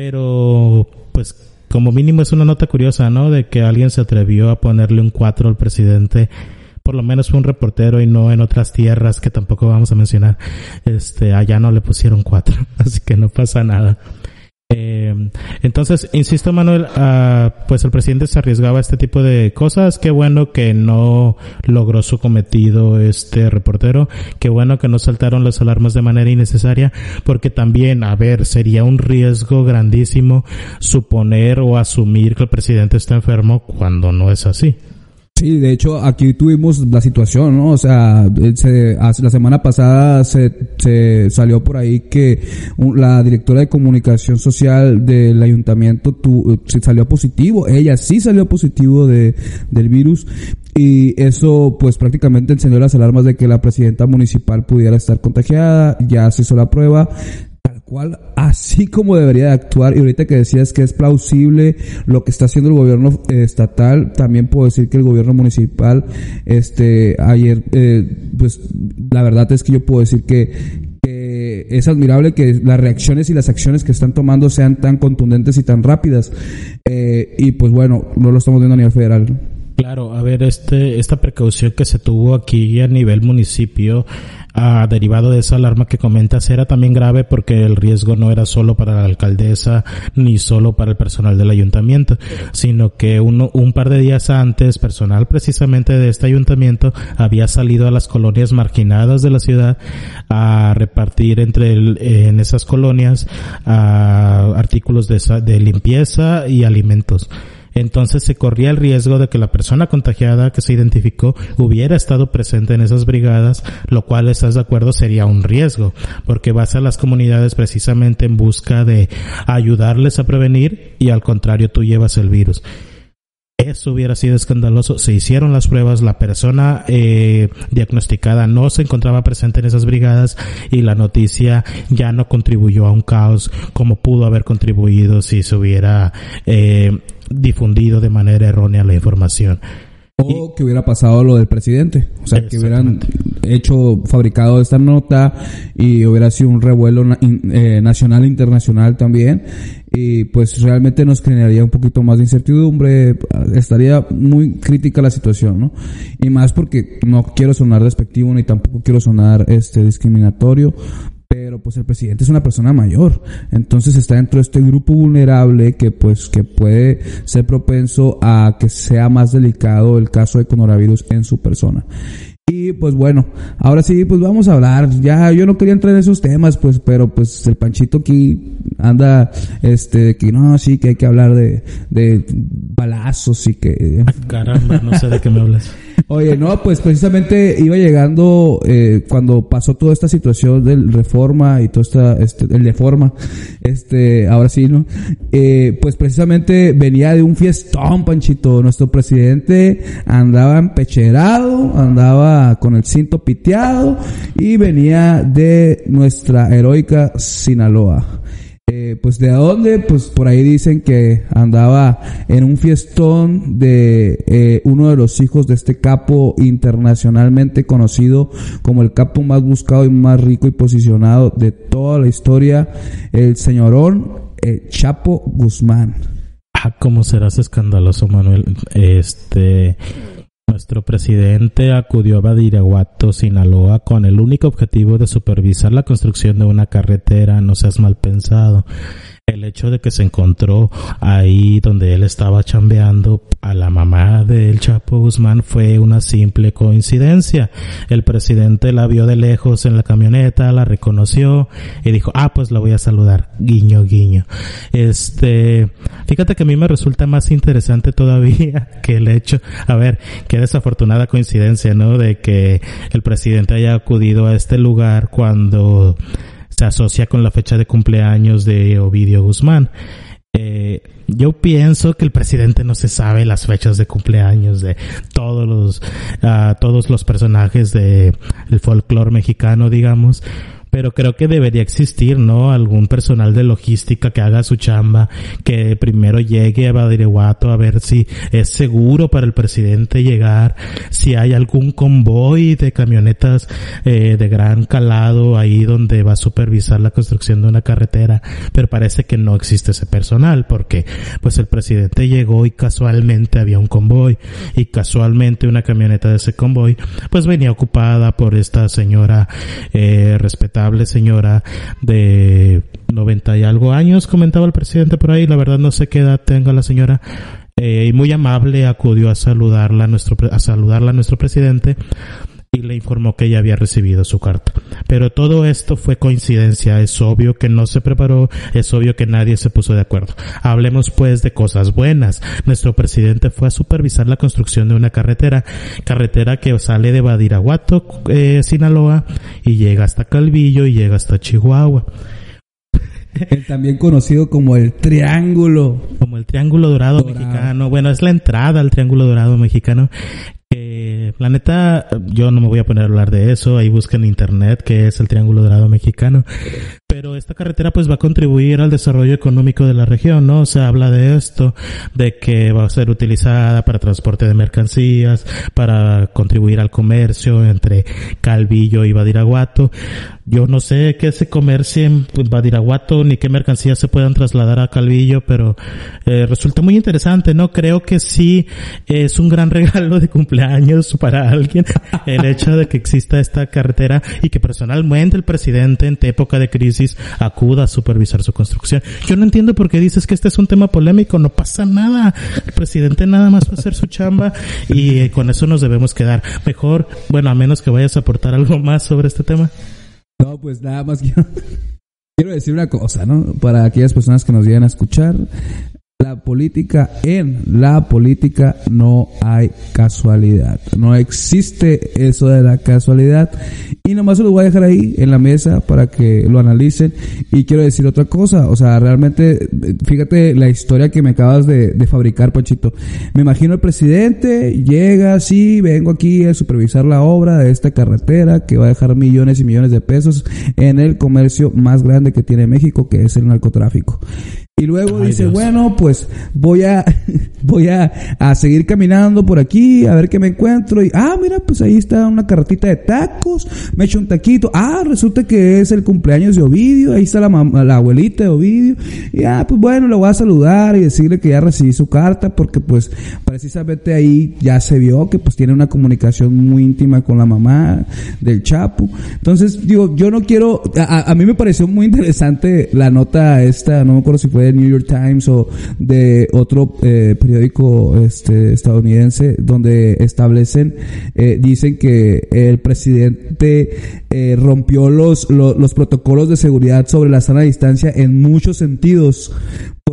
pero pues como mínimo es una nota curiosa, ¿no? De que alguien se atrevió a ponerle un 4 al presidente. Por lo menos fue un reportero y no en otras tierras que tampoco vamos a mencionar. Este, allá no le pusieron 4, así que no pasa nada. Eh, entonces, insisto, Manuel, uh, pues el presidente se arriesgaba a este tipo de cosas. Qué bueno que no logró su cometido este reportero. Qué bueno que no saltaron las alarmas de manera innecesaria, porque también, a ver, sería un riesgo grandísimo suponer o asumir que el presidente está enfermo cuando no es así. Sí, de hecho aquí tuvimos la situación, ¿no? O sea, se, la semana pasada se, se salió por ahí que la directora de comunicación social del ayuntamiento tu, se salió positivo, ella sí salió positivo de, del virus y eso pues prácticamente encendió las alarmas de que la presidenta municipal pudiera estar contagiada, ya se hizo la prueba, cual así como debería de actuar y ahorita que decías que es plausible lo que está haciendo el gobierno eh, estatal también puedo decir que el gobierno municipal este ayer eh, pues la verdad es que yo puedo decir que, es admirable que las reacciones y las acciones que están tomando sean tan contundentes y tan rápidas. Eh, y pues bueno no lo estamos viendo a nivel federal. Claro, a ver, este, esta precaución que se tuvo aquí a nivel municipio, ah, derivado de esa alarma que comentas, era también grave porque el riesgo no era solo para la alcaldesa ni solo para el personal del ayuntamiento, sino que uno, un par de días antes, personal precisamente de este ayuntamiento había salido a las colonias marginadas de la ciudad a repartir entre el, en esas colonias a artículos de, de limpieza y alimentos entonces se corría el riesgo de que la persona contagiada que se identificó hubiera estado presente en esas brigadas, lo cual, estás de acuerdo, sería un riesgo, porque vas a las comunidades precisamente en busca de ayudarles a prevenir y al contrario tú llevas el virus. Eso hubiera sido escandaloso. Se hicieron las pruebas, la persona eh, diagnosticada no se encontraba presente en esas brigadas y la noticia ya no contribuyó a un caos como pudo haber contribuido si se hubiera eh, difundido de manera errónea la información. O que hubiera pasado lo del presidente. O sea, que hubieran hecho, fabricado esta nota y hubiera sido un revuelo eh, nacional e internacional también. Y pues realmente nos generaría un poquito más de incertidumbre, estaría muy crítica la situación, ¿no? Y más porque no quiero sonar despectivo ni tampoco quiero sonar este discriminatorio, pero pues el presidente es una persona mayor, entonces está dentro de este grupo vulnerable que pues que puede ser propenso a que sea más delicado el caso de coronavirus en su persona. Y pues bueno, ahora sí, pues vamos a hablar. Ya yo no quería entrar en esos temas, pues, pero pues el Panchito aquí anda, este, que no, sí, que hay que hablar de, de balazos y que... Caramba, no sé de qué me hablas. Oye, no, pues precisamente iba llegando eh, cuando pasó toda esta situación del reforma y toda esta, este, el deforma, este, ahora sí, ¿no? Eh, pues precisamente venía de un fiestón, Panchito. Nuestro presidente andaba empecherado, andaba con el cinto piteado y venía de nuestra heroica Sinaloa. Eh, pues de dónde, pues por ahí dicen que andaba en un fiestón de eh, uno de los hijos de este capo internacionalmente conocido como el capo más buscado y más rico y posicionado de toda la historia, el señorón eh, Chapo Guzmán. Ah, cómo serás escandaloso, Manuel. Este, nuestro presidente acudió a Badiraguato, Sinaloa, con el único objetivo de supervisar la construcción de una carretera, no seas mal pensado el hecho de que se encontró ahí donde él estaba chambeando a la mamá del Chapo Guzmán fue una simple coincidencia. El presidente la vio de lejos en la camioneta, la reconoció y dijo, ah, pues la voy a saludar. Guiño, guiño. Este, fíjate que a mí me resulta más interesante todavía que el hecho, a ver, qué desafortunada coincidencia, ¿no? De que el presidente haya acudido a este lugar cuando se asocia con la fecha de cumpleaños de Ovidio Guzmán. Eh, yo pienso que el presidente no se sabe las fechas de cumpleaños de todos los uh, todos los personajes de el folclore mexicano, digamos, pero creo que debería existir, ¿no? Algún personal de logística que haga su chamba, que primero llegue a Badiraguato a ver si es seguro para el presidente llegar, si hay algún convoy de camionetas eh, de gran calado ahí donde va a supervisar la construcción de una carretera, pero parece que no existe ese personal porque pues el presidente llegó y casualmente había un convoy y casualmente una camioneta de ese convoy pues venía ocupada por esta señora eh, respetada señora de 90 y algo años, comentaba el presidente por ahí, la verdad no sé qué edad tenga la señora, eh, y muy amable acudió a saludarla a nuestro, a saludarla a nuestro presidente y le informó que ya había recibido su carta. Pero todo esto fue coincidencia, es obvio que no se preparó, es obvio que nadie se puso de acuerdo. Hablemos pues de cosas buenas. Nuestro presidente fue a supervisar la construcción de una carretera, carretera que sale de Badiraguato, eh, Sinaloa, y llega hasta Calvillo y llega hasta Chihuahua. también conocido como el Triángulo. Como el Triángulo dorado, Mexicano. Bueno, es la entrada al Triángulo Dorado Mexicano la neta, yo no me voy a poner a hablar de eso, ahí en internet que es el Triángulo Dorado Mexicano. Pero esta carretera pues va a contribuir al desarrollo económico de la región, ¿no? Se habla de esto, de que va a ser utilizada para transporte de mercancías, para contribuir al comercio entre Calvillo y Badiraguato. Yo no sé qué se comercie en Badiraguato ni qué mercancías se puedan trasladar a Calvillo, pero eh, resulta muy interesante, ¿no? Creo que sí es un gran regalo de cumpleaños para alguien el hecho de que exista esta carretera y que personalmente el presidente en época de crisis acuda a supervisar su construcción. Yo no entiendo por qué dices que este es un tema polémico, no pasa nada. El presidente nada más va a hacer su chamba y eh, con eso nos debemos quedar. Mejor, bueno, a menos que vayas a aportar algo más sobre este tema. No, pues nada más quiero, quiero decir una cosa, ¿no? Para aquellas personas que nos lleguen a escuchar, la política, en la política no hay casualidad. No existe eso de la casualidad. Y nomás se lo voy a dejar ahí en la mesa para que lo analicen. Y quiero decir otra cosa. O sea, realmente, fíjate la historia que me acabas de, fabricar, Pachito. Me imagino el presidente llega, sí, vengo aquí a supervisar la obra de esta carretera que va a dejar millones y millones de pesos en el comercio más grande que tiene México, que es el narcotráfico. Y luego dice, bueno, pues voy a, voy a, a seguir caminando por aquí, a ver qué me encuentro. Y, ah, mira, pues ahí está una carretita de tacos, me echo un taquito. Ah, resulta que es el cumpleaños de Ovidio, ahí está la, mamá, la abuelita de Ovidio. Y ah, pues bueno, lo voy a saludar y decirle que ya recibí su carta, porque pues precisamente ahí ya se vio que pues tiene una comunicación muy íntima con la mamá del Chapo. Entonces, digo, yo no quiero, a, a mí me pareció muy interesante la nota esta, no me acuerdo si fue de New York Times o de otro eh, este, estadounidense, donde establecen, eh, dicen que el presidente eh, rompió los, los, los protocolos de seguridad sobre la sana distancia en muchos sentidos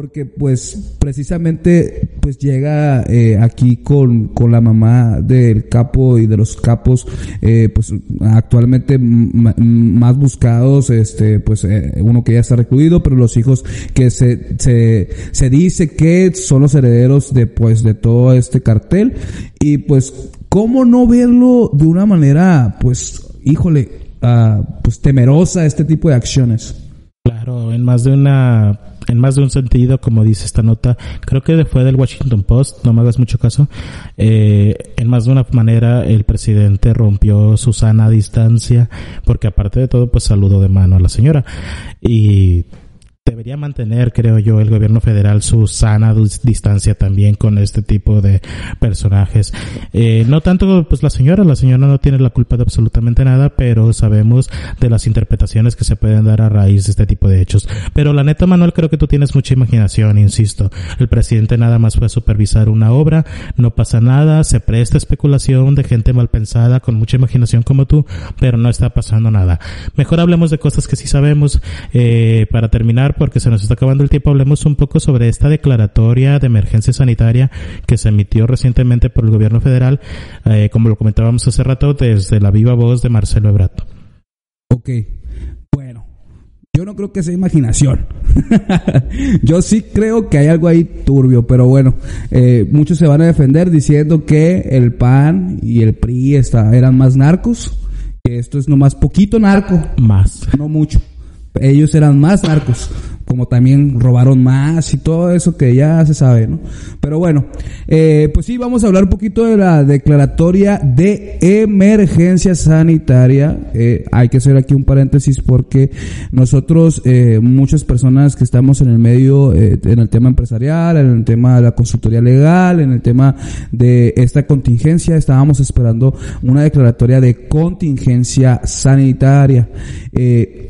porque pues precisamente pues llega eh, aquí con, con la mamá del capo y de los capos eh, pues actualmente más buscados este pues eh, uno que ya está recluido pero los hijos que se, se, se dice que son los herederos de pues de todo este cartel. Y pues cómo no verlo de una manera pues híjole uh, pues temerosa este tipo de acciones Claro, en más de una, en más de un sentido, como dice esta nota, creo que fue del Washington Post, no me hagas mucho caso, eh, en más de una manera el presidente rompió su sana distancia, porque aparte de todo, pues saludó de mano a la señora. Y debería mantener, creo yo, el gobierno federal su sana distancia también con este tipo de personajes. Eh, no tanto, pues la señora, la señora no tiene la culpa de absolutamente nada, pero sabemos de las interpretaciones que se pueden dar a raíz de este tipo de hechos. Pero la neta, Manuel, creo que tú tienes mucha imaginación, insisto. El presidente nada más fue supervisar una obra, no pasa nada, se presta especulación de gente mal pensada, con mucha imaginación como tú, pero no está pasando nada. Mejor hablemos de cosas que sí sabemos, eh, para terminar, porque se nos está acabando el tiempo, hablemos un poco sobre esta declaratoria de emergencia sanitaria que se emitió recientemente por el gobierno federal, eh, como lo comentábamos hace rato, desde la viva voz de Marcelo Ebrard. Ok, bueno, yo no creo que sea imaginación. yo sí creo que hay algo ahí turbio, pero bueno, eh, muchos se van a defender diciendo que el PAN y el PRI está, eran más narcos, que esto es nomás poquito narco. Más. No mucho ellos eran más narcos, como también robaron más y todo eso que ya se sabe, ¿no? Pero bueno, eh, pues sí, vamos a hablar un poquito de la declaratoria de emergencia sanitaria. Eh, hay que hacer aquí un paréntesis porque nosotros, eh, muchas personas que estamos en el medio, eh, en el tema empresarial, en el tema de la consultoría legal, en el tema de esta contingencia, estábamos esperando una declaratoria de contingencia sanitaria.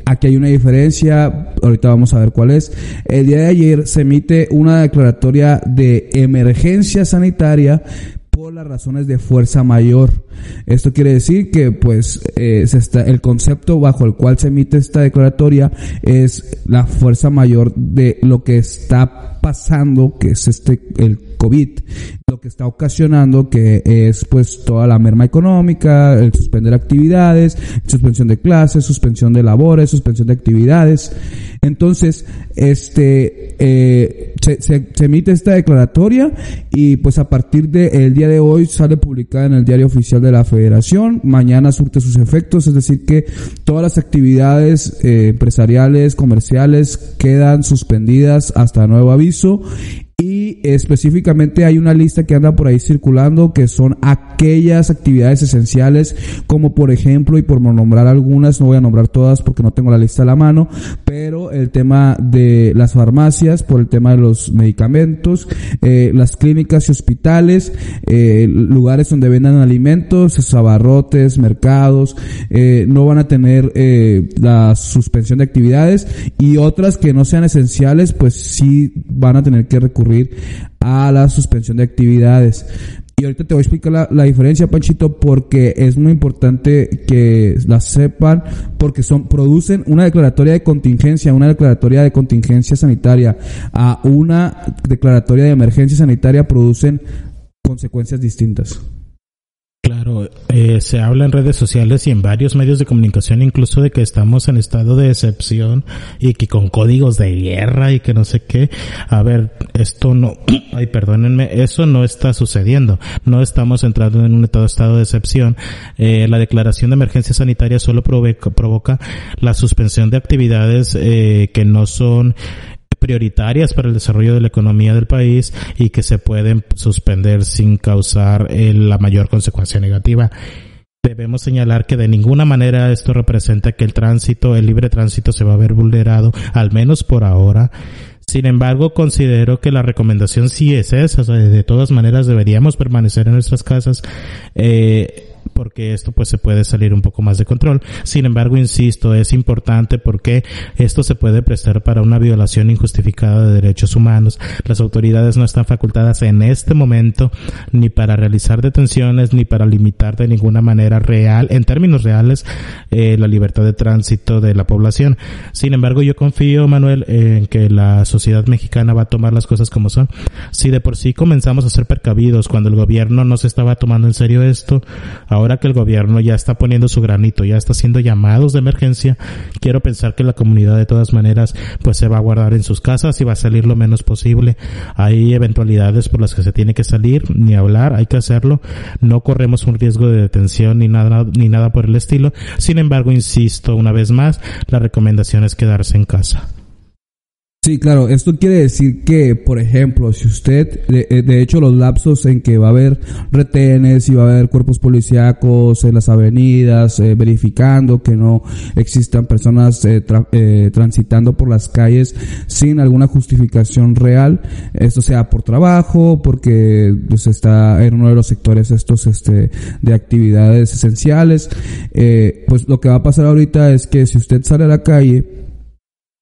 Aquí hay una diferencia, ahorita vamos a ver cuál El día de ayer se emite una declaratoria de emergencia sanitaria por las razones de fuerza mayor. Esto quiere decir que, pues, eh, el concepto bajo el cual se emite esta declaratoria es la fuerza mayor de lo que está pasando, que es este, el COVID, lo que está ocasionando que es pues toda la merma económica, el suspender actividades, suspensión de clases, suspensión de labores, suspensión de actividades. Entonces, este, eh, se, se, se, emite esta declaratoria y pues a partir del día de hoy sale publicada en el diario oficial de la federación, mañana surte sus efectos, es decir que todas las actividades eh, empresariales, comerciales quedan suspendidas hasta nuevo aviso y específicamente hay una lista que anda por ahí circulando que son aquellas actividades esenciales como por ejemplo y por nombrar algunas no voy a nombrar todas porque no tengo la lista a la mano pero el tema de las farmacias por el tema de los medicamentos eh, las clínicas y hospitales eh, lugares donde vendan alimentos abarrotes mercados eh, no van a tener la suspensión de actividades y otras que no sean esenciales pues sí van a tener que recurrir a la suspensión de actividades. Y ahorita te voy a explicar la, la, diferencia, Panchito, porque es muy importante que la sepan, porque son, producen una declaratoria de contingencia, una declaratoria de contingencia sanitaria, a una declaratoria de emergencia sanitaria producen consecuencias distintas. Claro, eh, se habla en redes sociales y en varios medios de comunicación incluso de que estamos en estado de excepción y que con códigos de guerra y que no sé qué. A ver, esto no, ay, perdónenme, eso no está sucediendo. No estamos entrando en un estado de excepción. Eh, la declaración de emergencia sanitaria solo provoca, la suspensión de actividades eh, que no son prioritarias para el desarrollo de la economía del país y que se pueden suspender sin causar eh, la mayor consecuencia negativa. Debemos señalar que de ninguna manera esto representa que el tránsito, el libre tránsito se va a ver vulnerado, al menos por ahora. Sin embargo, considero que la recomendación sí es esa, de todas maneras deberíamos permanecer en nuestras casas. Eh, porque esto pues se puede salir un poco más de control. Sin embargo, insisto, es importante porque esto se puede prestar para una violación injustificada de derechos humanos. Las autoridades no están facultadas en este momento ni para realizar detenciones ni para limitar de ninguna manera real, en términos reales, eh, la libertad de tránsito de la población. Sin embargo, yo confío, Manuel, en que la sociedad mexicana va a tomar las cosas como son. Si de por sí comenzamos a ser percavidos cuando el gobierno no se estaba tomando en serio esto, ahora que el gobierno ya está poniendo su granito, ya está haciendo llamados de emergencia, quiero pensar que la comunidad de todas maneras pues se va a guardar en sus casas y va a salir lo menos posible. Hay eventualidades por las que se tiene que salir, ni hablar, hay que hacerlo. No corremos un riesgo de detención ni nada, ni nada por el estilo. Sin embargo, insisto una vez más, la recomendación es quedarse en casa. Sí, claro, esto quiere decir que, por ejemplo, si usted, de, eh, hecho, los lapsos en que va a haber retenes y va a haber cuerpos policíacos en las avenidas, eh, verificando que no existan personas eh, transitando por las calles sin alguna justificación real, esto sea por trabajo, porque pues está en uno de los sectores estos, este, de actividades esenciales, pues lo que va a pasar ahorita es que si usted sale a la calle,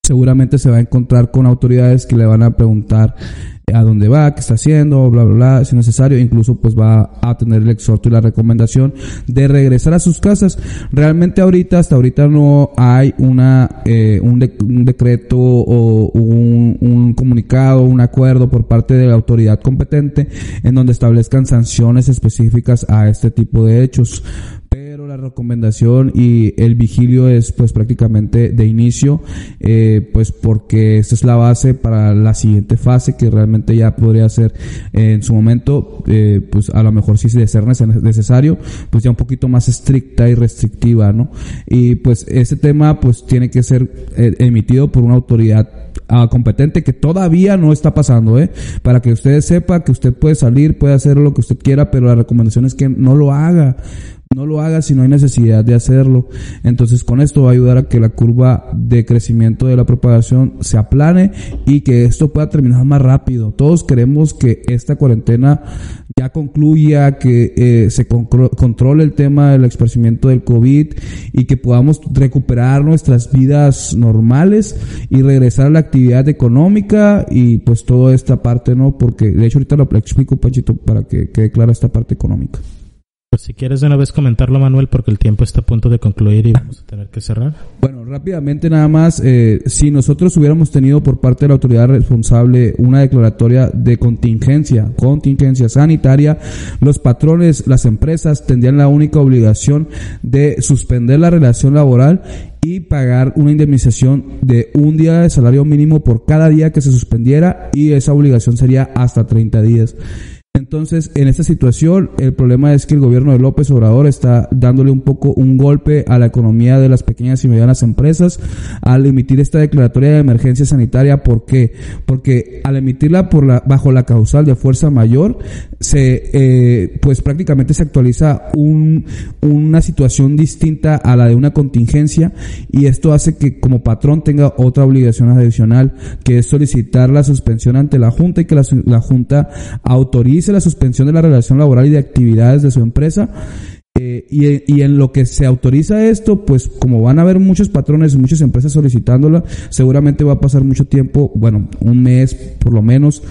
seguramente se va a encontrar con autoridades que le van a preguntar a dónde va, qué está haciendo, bla, bla, bla, si necesario, incluso pues va a tener el exhorto y la recomendación de regresar a sus casas. Realmente ahorita, hasta ahorita no hay una, eh, un, decreto o un comunicado, un acuerdo por parte de la autoridad competente en donde establezcan sanciones específicas a este tipo de hechos la recomendación y el vigilio es pues prácticamente de inicio, eh, pues porque esta es la base para la siguiente fase que realmente ya podría ser eh, en su momento, eh, pues a lo mejor si de ser necesario, pues ya un poquito más estricta y restrictiva, ¿no? Y pues este tema pues tiene que ser emitido por una autoridad ah, competente que todavía no está pasando, ¿eh? Para que usted sepa que usted puede salir, puede hacer lo que usted quiera, pero la recomendación es que no lo haga no lo haga si no hay necesidad de hacerlo. Entonces con esto va a ayudar a que la curva de crecimiento de la propagación se aplane y que esto pueda terminar más rápido. Todos queremos que esta cuarentena ya concluya, que eh, se controle el tema del esparcimiento del COVID y que podamos recuperar nuestras vidas normales y regresar a la actividad económica y pues toda esta parte, ¿no? Porque de hecho ahorita lo explico, Panchito, para que quede clara esta parte económica. Pues si quieres de una vez comentarlo, Manuel, porque el tiempo está a punto de concluir y vamos a tener que cerrar. Bueno, rápidamente nada más, eh, si nosotros hubiéramos tenido por parte de la autoridad responsable una declaratoria de contingencia, contingencia sanitaria, los patrones, las empresas tendrían la única obligación de suspender la relación laboral y pagar una indemnización de un día de salario mínimo por cada día que se suspendiera y esa obligación sería hasta 30 días. Entonces, en esta situación, el problema es que el gobierno de López Obrador está dándole un poco un golpe a la economía de las pequeñas y medianas empresas al emitir esta declaratoria de emergencia sanitaria. ¿Por qué? Porque al emitirla por la, bajo la causal de fuerza mayor, se, eh, pues prácticamente se actualiza un, una situación distinta a la de una contingencia y esto hace que como patrón tenga otra obligación adicional, que es solicitar la suspensión ante la Junta y que la, la Junta autorice la suspensión de la relación laboral y de actividades de su empresa. Eh, y, y, en lo que se autoriza esto, pues como van a haber muchos patrones, muchas empresas solicitándola, seguramente va a pasar mucho tiempo, bueno, un mes por lo menos,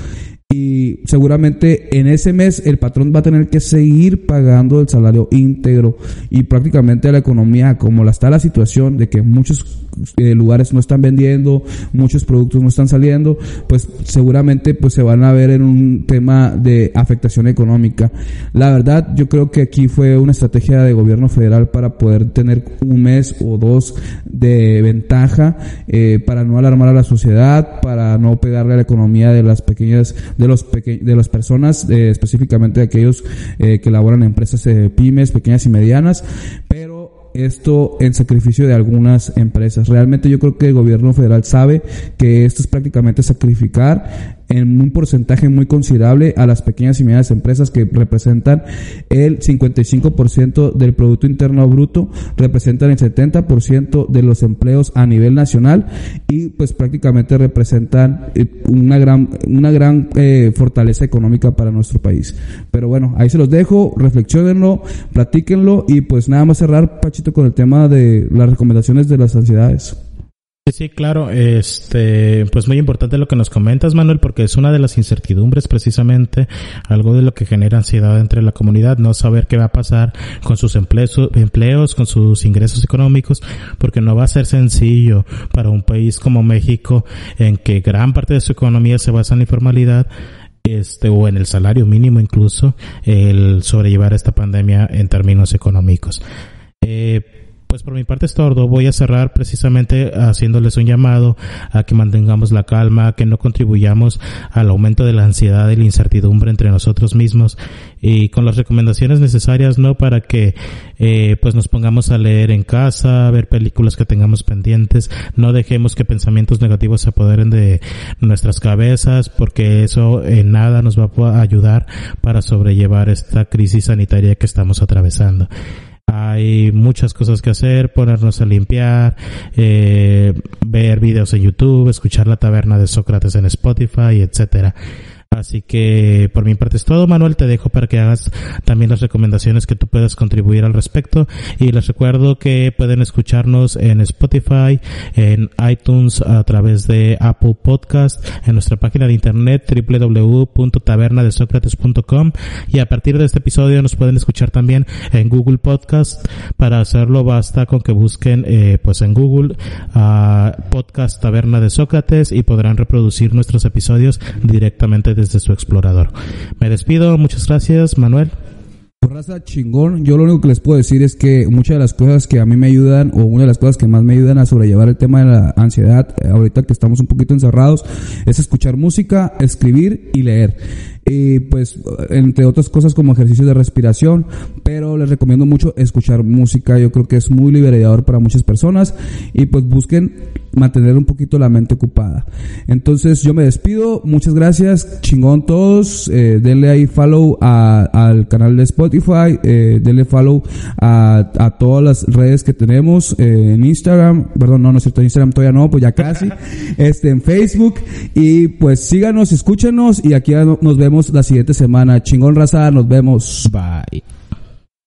y seguramente en ese mes el patrón va a tener que seguir pagando el salario íntegro y prácticamente la economía como la está la situación de que muchos eh, lugares no están vendiendo, muchos productos no están saliendo, pues seguramente pues se van a ver en un tema de afectación económica. La verdad, yo creo que aquí fue una estrategia de gobierno federal para poder tener un mes o dos de ventaja eh, para no alarmar a la sociedad, para no pegarle a la economía de las pequeñas de los de las personas, eh, específicamente de aquellos eh, que laboran en empresas eh, pymes, pequeñas y medianas, pero esto en sacrificio de algunas empresas. Realmente yo creo que el gobierno federal sabe que esto es prácticamente sacrificar en un porcentaje muy considerable a las pequeñas y medianas empresas que representan el 55% del Producto Interno Bruto, representan el 70% de los empleos a nivel nacional y pues prácticamente representan eh, una gran, una gran eh, fortaleza económica para nuestro país. Pero bueno, ahí se los dejo, reflexionenlo, platíquenlo y pues nada más cerrar, Pachito, con el tema de las recomendaciones de las ansiedades. Sí, claro, este, pues muy importante lo que nos comentas, Manuel, porque es una de las incertidumbres precisamente, algo de lo que genera ansiedad entre la comunidad, no saber qué va a pasar con sus empleos, con sus ingresos económicos, porque no va a ser sencillo para un país como México, en que gran parte de su economía se basa en la informalidad, este, o en el salario mínimo incluso, el sobrellevar esta pandemia en términos económicos. Eh, pues por mi parte es todo. Voy a cerrar precisamente haciéndoles un llamado a que mantengamos la calma, que no contribuyamos al aumento de la ansiedad y la incertidumbre entre nosotros mismos y con las recomendaciones necesarias, ¿no? Para que eh, pues nos pongamos a leer en casa, ver películas que tengamos pendientes, no dejemos que pensamientos negativos se apoderen de nuestras cabezas porque eso en nada nos va a ayudar para sobrellevar esta crisis sanitaria que estamos atravesando. Hay muchas cosas que hacer, ponernos a limpiar, eh, ver videos en YouTube, escuchar la taberna de Sócrates en Spotify, etcétera. Así que por mi parte es todo, Manuel. Te dejo para que hagas también las recomendaciones que tú puedas contribuir al respecto. Y les recuerdo que pueden escucharnos en Spotify, en iTunes, a través de Apple Podcast, en nuestra página de internet www.tabernadesocrates.com y a partir de este episodio nos pueden escuchar también en Google Podcast. Para hacerlo basta con que busquen eh, pues en Google uh, Podcast Taberna de Sócrates y podrán reproducir nuestros episodios directamente desde su explorador. Me despido, muchas gracias, Manuel. Raza chingón, yo lo único que les puedo decir es que muchas de las cosas que a mí me ayudan, o una de las cosas que más me ayudan a sobrellevar el tema de la ansiedad, eh, ahorita que estamos un poquito encerrados, es escuchar música, escribir y leer y pues entre otras cosas como ejercicios de respiración, pero les recomiendo mucho escuchar música, yo creo que es muy liberador para muchas personas y pues busquen mantener un poquito la mente ocupada. Entonces yo me despido, muchas gracias, chingón todos, eh, denle ahí follow al canal de Spotify, eh, denle follow a, a, todas las redes que tenemos eh, en Instagram, perdón, no, no es cierto, en Instagram todavía no, pues ya casi, este en Facebook. Y pues síganos, escúchenos. Y aquí nos vemos la siguiente semana. Chingón raza, nos vemos. Bye.